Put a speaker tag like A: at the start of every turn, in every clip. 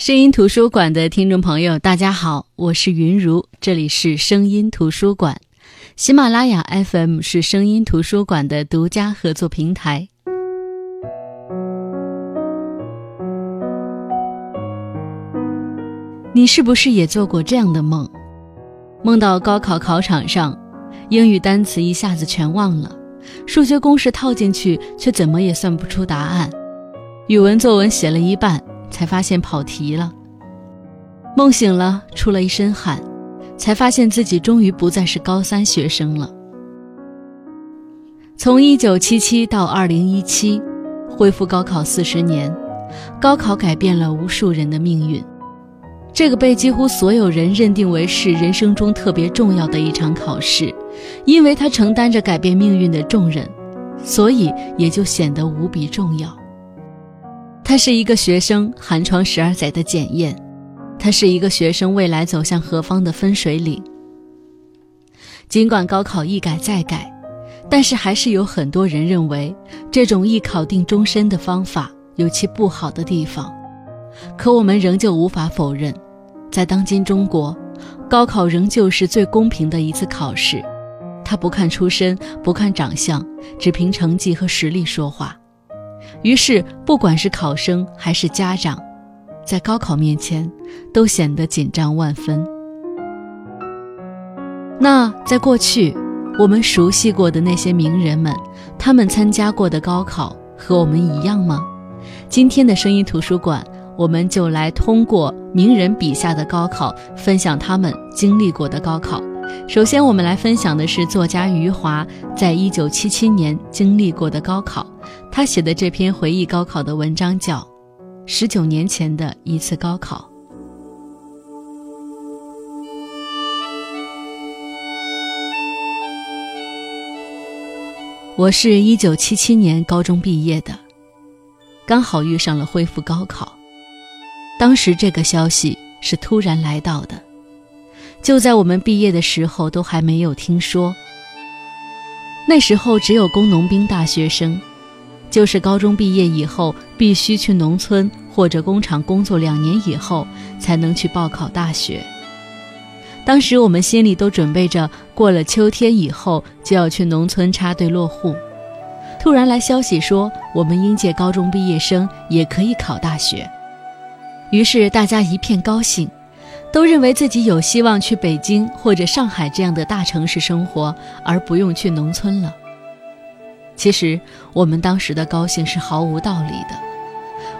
A: 声音图书馆的听众朋友，大家好，我是云如，这里是声音图书馆。喜马拉雅 FM 是声音图书馆的独家合作平台。你是不是也做过这样的梦？梦到高考考场上，英语单词一下子全忘了，数学公式套进去却怎么也算不出答案，语文作文写了一半。才发现跑题了。梦醒了，出了一身汗，才发现自己终于不再是高三学生了。从一九七七到二零一七，恢复高考四十年，高考改变了无数人的命运。这个被几乎所有人认定为是人生中特别重要的一场考试，因为它承担着改变命运的重任，所以也就显得无比重要。它是一个学生寒窗十二载的检验，它是一个学生未来走向何方的分水岭。尽管高考一改再改，但是还是有很多人认为这种一考定终身的方法有其不好的地方。可我们仍旧无法否认，在当今中国，高考仍旧是最公平的一次考试。它不看出身，不看长相，只凭成绩和实力说话。于是，不管是考生还是家长，在高考面前，都显得紧张万分。那在过去，我们熟悉过的那些名人们，他们参加过的高考和我们一样吗？今天的声音图书馆，我们就来通过名人笔下的高考，分享他们经历过的高考。首先，我们来分享的是作家余华在一九七七年经历过的高考。他写的这篇回忆高考的文章叫《十九年前的一次高考》。我是一九七七年高中毕业的，刚好遇上了恢复高考。当时这个消息是突然来到的。就在我们毕业的时候，都还没有听说。那时候只有工农兵大学生，就是高中毕业以后必须去农村或者工厂工作两年以后，才能去报考大学。当时我们心里都准备着，过了秋天以后就要去农村插队落户。突然来消息说，我们应届高中毕业生也可以考大学，于是大家一片高兴。都认为自己有希望去北京或者上海这样的大城市生活，而不用去农村了。其实我们当时的高兴是毫无道理的，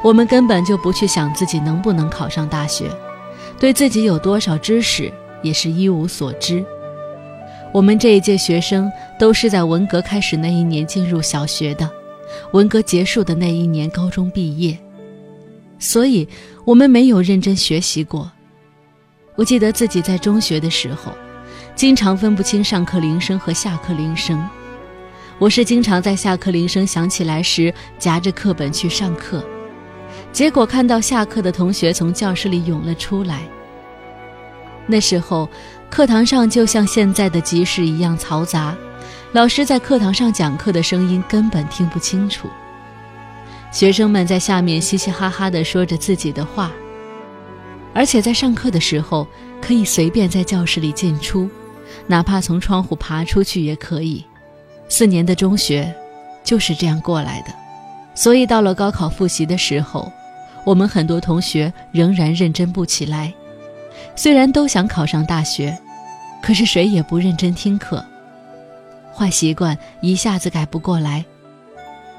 A: 我们根本就不去想自己能不能考上大学，对自己有多少知识也是一无所知。我们这一届学生都是在文革开始那一年进入小学的，文革结束的那一年高中毕业，所以我们没有认真学习过。我记得自己在中学的时候，经常分不清上课铃声和下课铃声。我是经常在下课铃声响起来时夹着课本去上课，结果看到下课的同学从教室里涌了出来。那时候，课堂上就像现在的集市一样嘈杂，老师在课堂上讲课的声音根本听不清楚，学生们在下面嘻嘻哈哈地说着自己的话。而且在上课的时候，可以随便在教室里进出，哪怕从窗户爬出去也可以。四年的中学就是这样过来的，所以到了高考复习的时候，我们很多同学仍然认真不起来。虽然都想考上大学，可是谁也不认真听课。坏习惯一下子改不过来，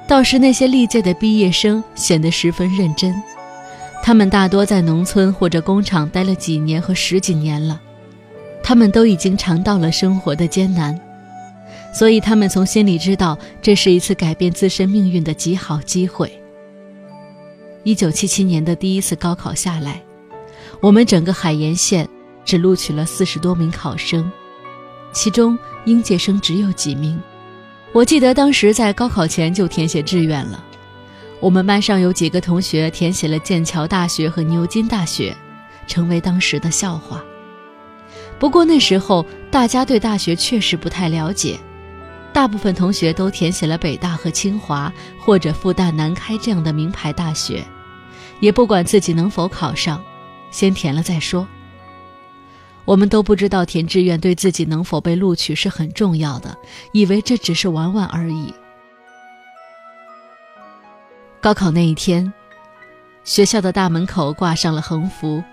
A: 倒是那些历届的毕业生显得十分认真。他们大多在农村或者工厂待了几年和十几年了，他们都已经尝到了生活的艰难，所以他们从心里知道这是一次改变自身命运的极好机会。一九七七年的第一次高考下来，我们整个海盐县只录取了四十多名考生，其中应届生只有几名。我记得当时在高考前就填写志愿了。我们班上有几个同学填写了剑桥大学和牛津大学，成为当时的笑话。不过那时候大家对大学确实不太了解，大部分同学都填写了北大和清华或者复旦、南开这样的名牌大学，也不管自己能否考上，先填了再说。我们都不知道填志愿对自己能否被录取是很重要的，以为这只是玩玩而已。高考那一天，学校的大门口挂上了横幅，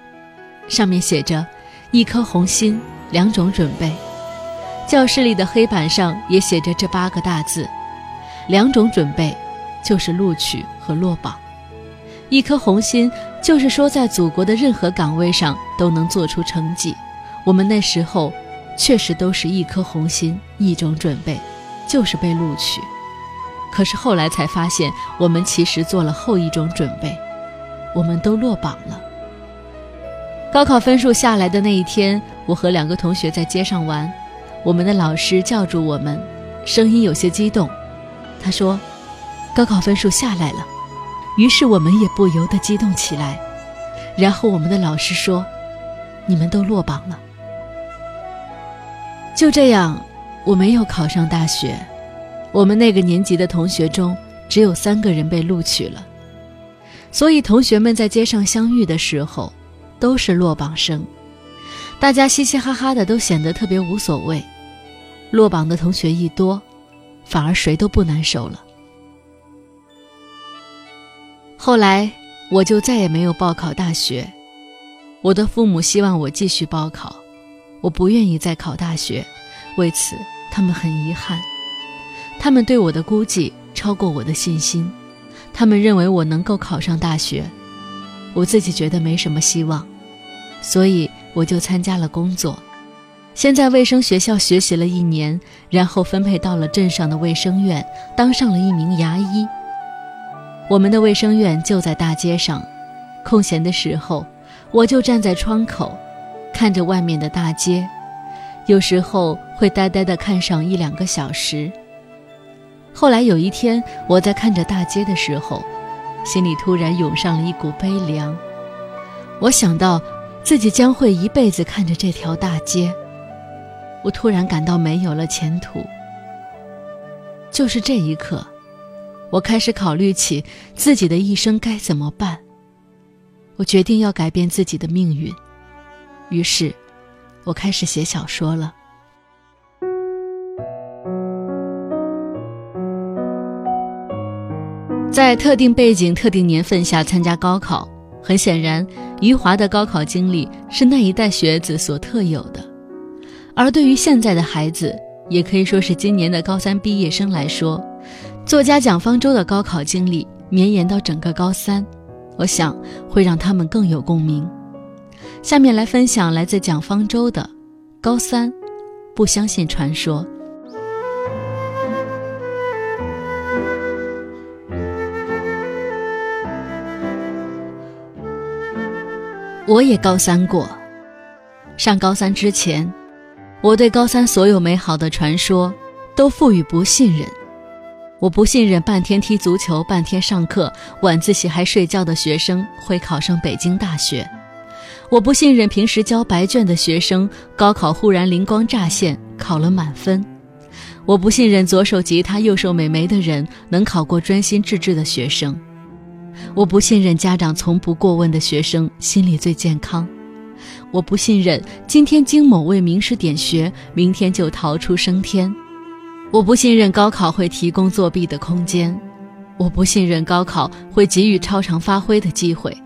A: 上面写着“一颗红心，两种准备”。教室里的黑板上也写着这八个大字：“两种准备”，就是录取和落榜。一颗红心，就是说在祖国的任何岗位上都能做出成绩。我们那时候确实都是一颗红心，一种准备，就是被录取。可是后来才发现，我们其实做了后一种准备，我们都落榜了。高考分数下来的那一天，我和两个同学在街上玩，我们的老师叫住我们，声音有些激动，他说：“高考分数下来了。”于是我们也不由得激动起来。然后我们的老师说：“你们都落榜了。”就这样，我没有考上大学。我们那个年级的同学中，只有三个人被录取了。所以同学们在街上相遇的时候，都是落榜生。大家嘻嘻哈哈的，都显得特别无所谓。落榜的同学一多，反而谁都不难受了。后来，我就再也没有报考大学。我的父母希望我继续报考。我不愿意再考大学，为此他们很遗憾。他们对我的估计超过我的信心，他们认为我能够考上大学，我自己觉得没什么希望，所以我就参加了工作。先在卫生学校学习了一年，然后分配到了镇上的卫生院，当上了一名牙医。我们的卫生院就在大街上，空闲的时候，我就站在窗口。看着外面的大街，有时候会呆呆地看上一两个小时。后来有一天，我在看着大街的时候，心里突然涌上了一股悲凉。我想到自己将会一辈子看着这条大街，我突然感到没有了前途。就是这一刻，我开始考虑起自己的一生该怎么办。我决定要改变自己的命运。于是，我开始写小说了。在特定背景、特定年份下参加高考，很显然，余华的高考经历是那一代学子所特有的。而对于现在的孩子，也可以说是今年的高三毕业生来说，作家蒋方舟的高考经历绵延到整个高三，我想会让他们更有共鸣。下面来分享来自蒋方舟的《高三不相信传说》。我也高三过，上高三之前，我对高三所有美好的传说都赋予不信任。我不信任半天踢足球、半天上课、晚自习还睡觉的学生会考上北京大学。我不信任平时交白卷的学生，高考忽然灵光乍现，考了满分。我不信任左手吉他右手美眉的人能考过专心致志的学生。我不信任家长从不过问的学生心理最健康。我不信任今天经某位名师点穴，明天就逃出升天。我不信任高考会提供作弊的空间。我不信任高考会给予超常发挥的机会。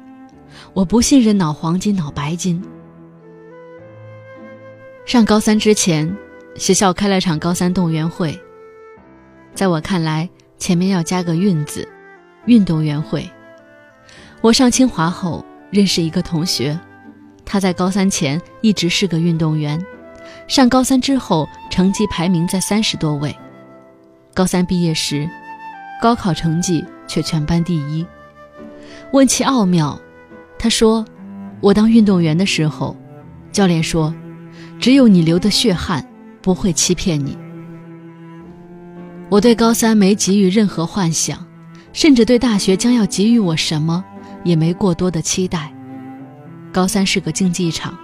A: 我不信任脑黄金、脑白金。上高三之前，学校开了场高三动员会。在我看来，前面要加个“运”字，运动员会。我上清华后认识一个同学，他在高三前一直是个运动员，上高三之后成绩排名在三十多位，高三毕业时，高考成绩却全班第一。问其奥妙。他说：“我当运动员的时候，教练说，只有你流的血汗不会欺骗你。我对高三没给予任何幻想，甚至对大学将要给予我什么也没过多的期待。高三是个竞技场，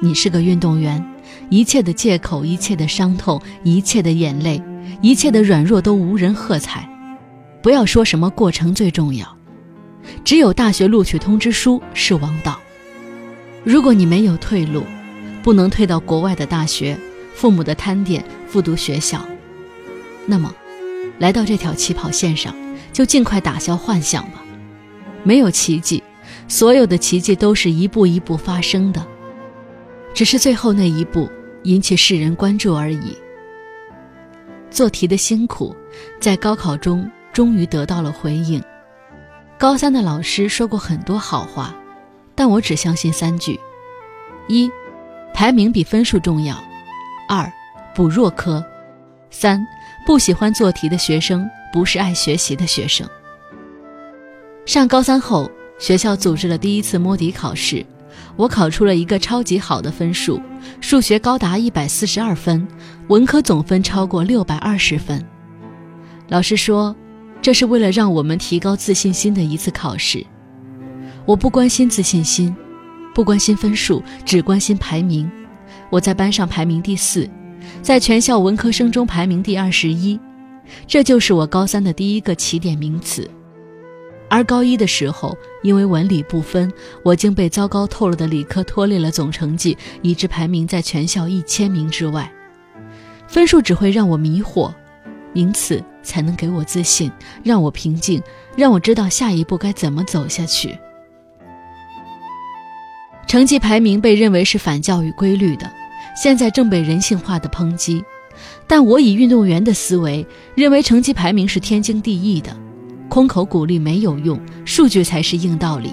A: 你是个运动员，一切的借口，一切的伤痛，一切的眼泪，一切的软弱都无人喝彩。不要说什么过程最重要。”只有大学录取通知书是王道。如果你没有退路，不能退到国外的大学、父母的摊点、复读学校，那么，来到这条起跑线上，就尽快打消幻想吧。没有奇迹，所有的奇迹都是一步一步发生的，只是最后那一步引起世人关注而已。做题的辛苦，在高考中终于得到了回应。高三的老师说过很多好话，但我只相信三句：一，排名比分数重要；二，补弱科；三，不喜欢做题的学生不是爱学习的学生。上高三后，学校组织了第一次摸底考试，我考出了一个超级好的分数，数学高达一百四十二分，文科总分超过六百二十分。老师说，这是为了让我们提高自信心的一次考试。我不关心自信心，不关心分数，只关心排名。我在班上排名第四，在全校文科生中排名第二十一，这就是我高三的第一个起点名次。而高一的时候，因为文理不分，我竟被糟糕透了的理科拖累了总成绩，以致排名在全校一千名之外。分数只会让我迷惑，名次才能给我自信，让我平静，让我知道下一步该怎么走下去。成绩排名被认为是反教育规律的，现在正被人性化的抨击，但我以运动员的思维，认为成绩排名是天经地义的。空口鼓励没有用，数据才是硬道理。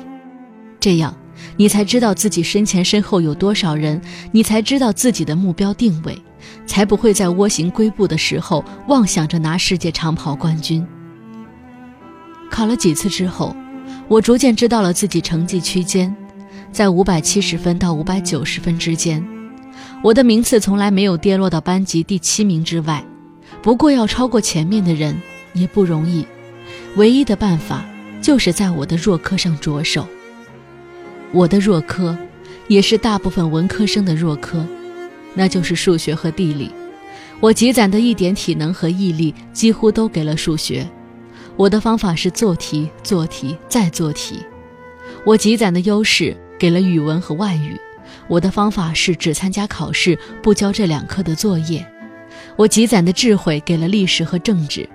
A: 这样，你才知道自己身前身后有多少人，你才知道自己的目标定位，才不会在蜗行龟步的时候妄想着拿世界长跑冠军。考了几次之后，我逐渐知道了自己成绩区间，在五百七十分到五百九十分之间。我的名次从来没有跌落到班级第七名之外，不过要超过前面的人也不容易。唯一的办法就是在我的弱科上着手。我的弱科，也是大部分文科生的弱科，那就是数学和地理。我积攒的一点体能和毅力，几乎都给了数学。我的方法是做题、做题再做题。我积攒的优势给了语文和外语。我的方法是只参加考试，不交这两科的作业。我积攒的智慧给了历史和政治。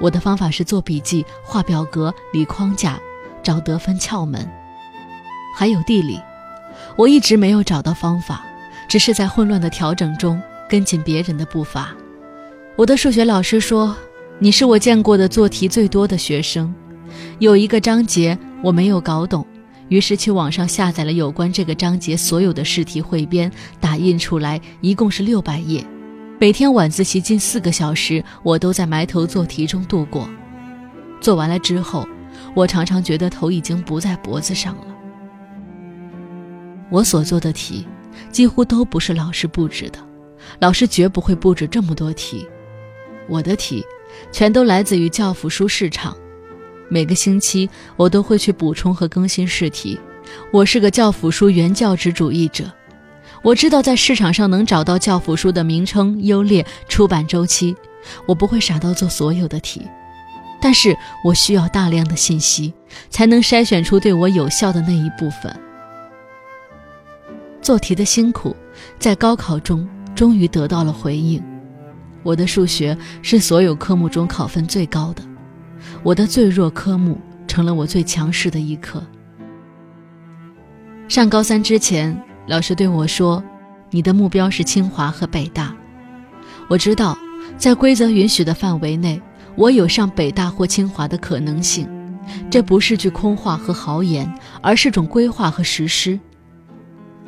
A: 我的方法是做笔记、画表格、理框架、找得分窍门，还有地理。我一直没有找到方法，只是在混乱的调整中跟紧别人的步伐。我的数学老师说：“你是我见过的做题最多的学生。”有一个章节我没有搞懂，于是去网上下载了有关这个章节所有的试题汇编，打印出来，一共是六百页。每天晚自习近四个小时，我都在埋头做题中度过。做完了之后，我常常觉得头已经不在脖子上了。我所做的题，几乎都不是老师布置的，老师绝不会布置这么多题。我的题，全都来自于教辅书市场。每个星期，我都会去补充和更新试题。我是个教辅书原教旨主义者。我知道在市场上能找到教辅书的名称、优劣、出版周期。我不会傻到做所有的题，但是我需要大量的信息，才能筛选出对我有效的那一部分。做题的辛苦，在高考中终于得到了回应。我的数学是所有科目中考分最高的，我的最弱科目成了我最强势的一科。上高三之前。老师对我说：“你的目标是清华和北大。”我知道，在规则允许的范围内，我有上北大或清华的可能性。这不是句空话和豪言，而是种规划和实施。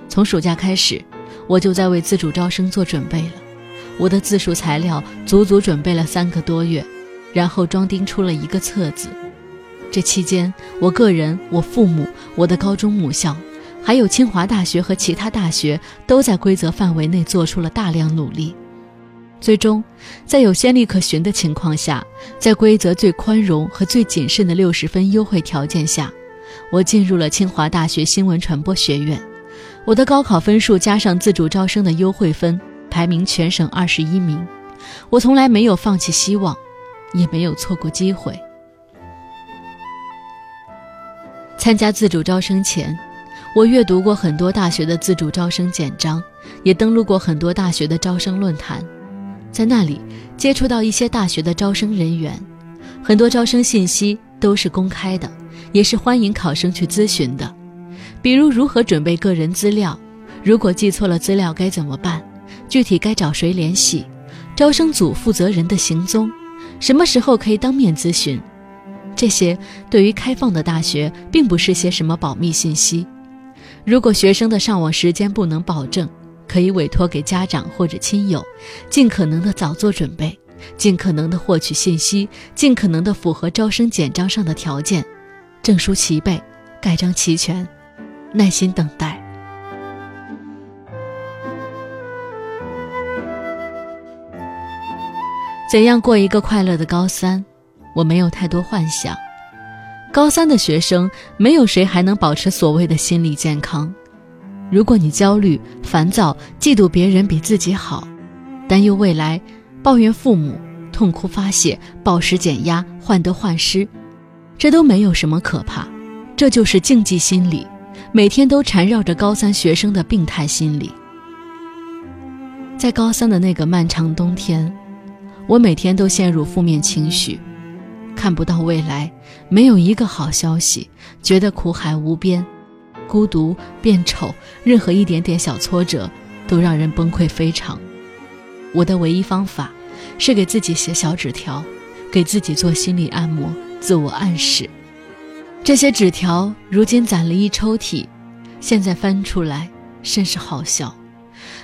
A: 从暑假开始，我就在为自主招生做准备了。我的自述材料足足准备了三个多月，然后装订出了一个册子。这期间，我个人、我父母、我的高中母校。还有清华大学和其他大学都在规则范围内做出了大量努力，最终，在有先例可循的情况下，在规则最宽容和最谨慎的六十分优惠条件下，我进入了清华大学新闻传播学院。我的高考分数加上自主招生的优惠分，排名全省二十一名。我从来没有放弃希望，也没有错过机会。参加自主招生前。我阅读过很多大学的自主招生简章，也登录过很多大学的招生论坛，在那里接触到一些大学的招生人员，很多招生信息都是公开的，也是欢迎考生去咨询的，比如如何准备个人资料，如果记错了资料该怎么办，具体该找谁联系，招生组负责人的行踪，什么时候可以当面咨询，这些对于开放的大学并不是些什么保密信息。如果学生的上网时间不能保证，可以委托给家长或者亲友，尽可能的早做准备，尽可能的获取信息，尽可能的符合招生简章上的条件，证书齐备，盖章齐全，耐心等待。怎样过一个快乐的高三？我没有太多幻想。高三的学生，没有谁还能保持所谓的心理健康。如果你焦虑、烦躁、嫉妒别人比自己好，担忧未来，抱怨父母，痛哭发泄，暴食减压，患得患失，这都没有什么可怕。这就是竞技心理，每天都缠绕着高三学生的病态心理。在高三的那个漫长冬天，我每天都陷入负面情绪。看不到未来，没有一个好消息，觉得苦海无边，孤独变丑，任何一点点小挫折都让人崩溃非常。我的唯一方法是给自己写小纸条，给自己做心理按摩、自我暗示。这些纸条如今攒了一抽屉，现在翻出来甚是好笑，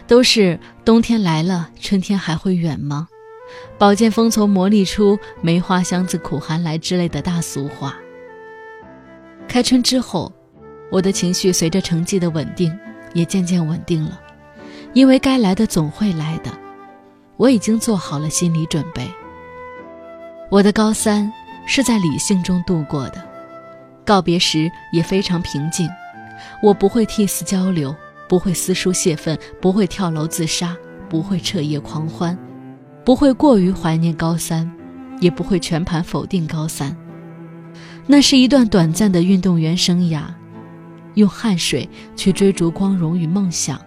A: 都是冬天来了，春天还会远吗？宝剑锋从磨砺出，梅花香自苦寒来之类的大俗话。开春之后，我的情绪随着成绩的稳定，也渐渐稳定了，因为该来的总会来的，我已经做好了心理准备。我的高三是在理性中度过的，告别时也非常平静。我不会涕泗交流，不会撕书泄愤，不会跳楼自杀，不会彻夜狂欢。不会过于怀念高三，也不会全盘否定高三。那是一段短暂的运动员生涯，用汗水去追逐光荣与梦想，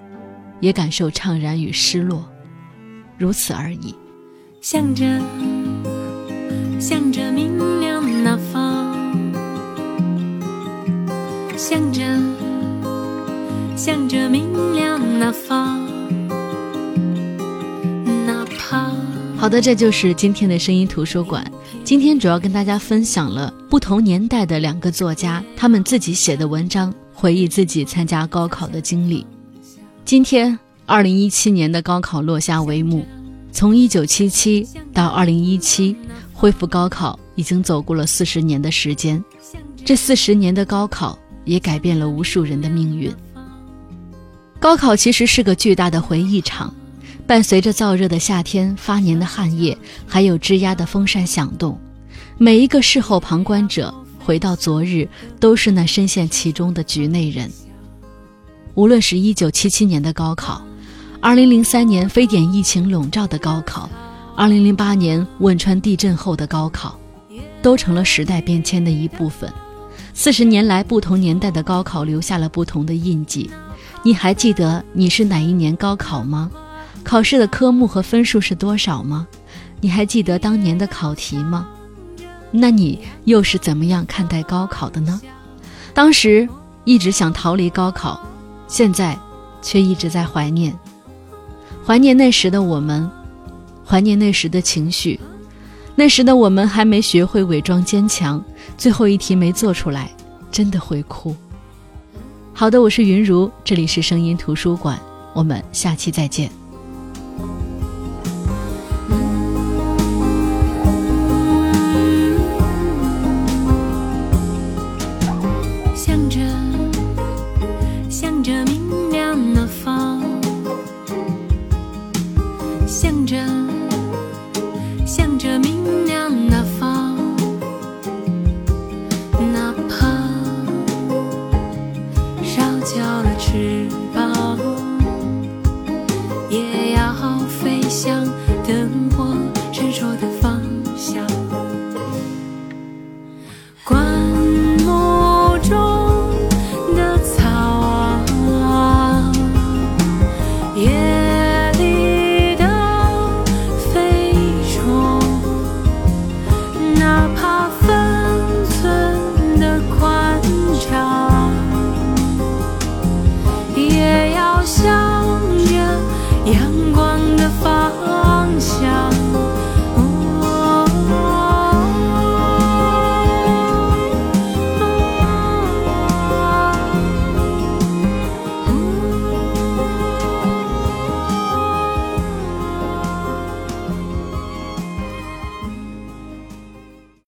A: 也感受怅然与失落，如此而已。向着，向着明亮那方，向着，向着明亮那方。好的，这就是今天的声音图书馆。今天主要跟大家分享了不同年代的两个作家他们自己写的文章，回忆自己参加高考的经历。今天，二零一七年的高考落下帷幕，从一九七七到二零一七，恢复高考已经走过了四十年的时间。这四十年的高考也改变了无数人的命运。高考其实是个巨大的回忆场。伴随着燥热的夏天、发黏的汗液，还有吱呀的风扇响动，每一个事后旁观者回到昨日，都是那深陷其中的局内人。无论是一九七七年的高考，二零零三年非典疫情笼罩的高考，二零零八年汶川地震后的高考，都成了时代变迁的一部分。四十年来，不同年代的高考留下了不同的印记。你还记得你是哪一年高考吗？考试的科目和分数是多少吗？你还记得当年的考题吗？那你又是怎么样看待高考的呢？当时一直想逃离高考，现在却一直在怀念，怀念那时的我们，怀念那时的情绪。那时的我们还没学会伪装坚强，最后一题没做出来，真的会哭。好的，我是云如，这里是声音图书馆，我们下期再见。
B: 叫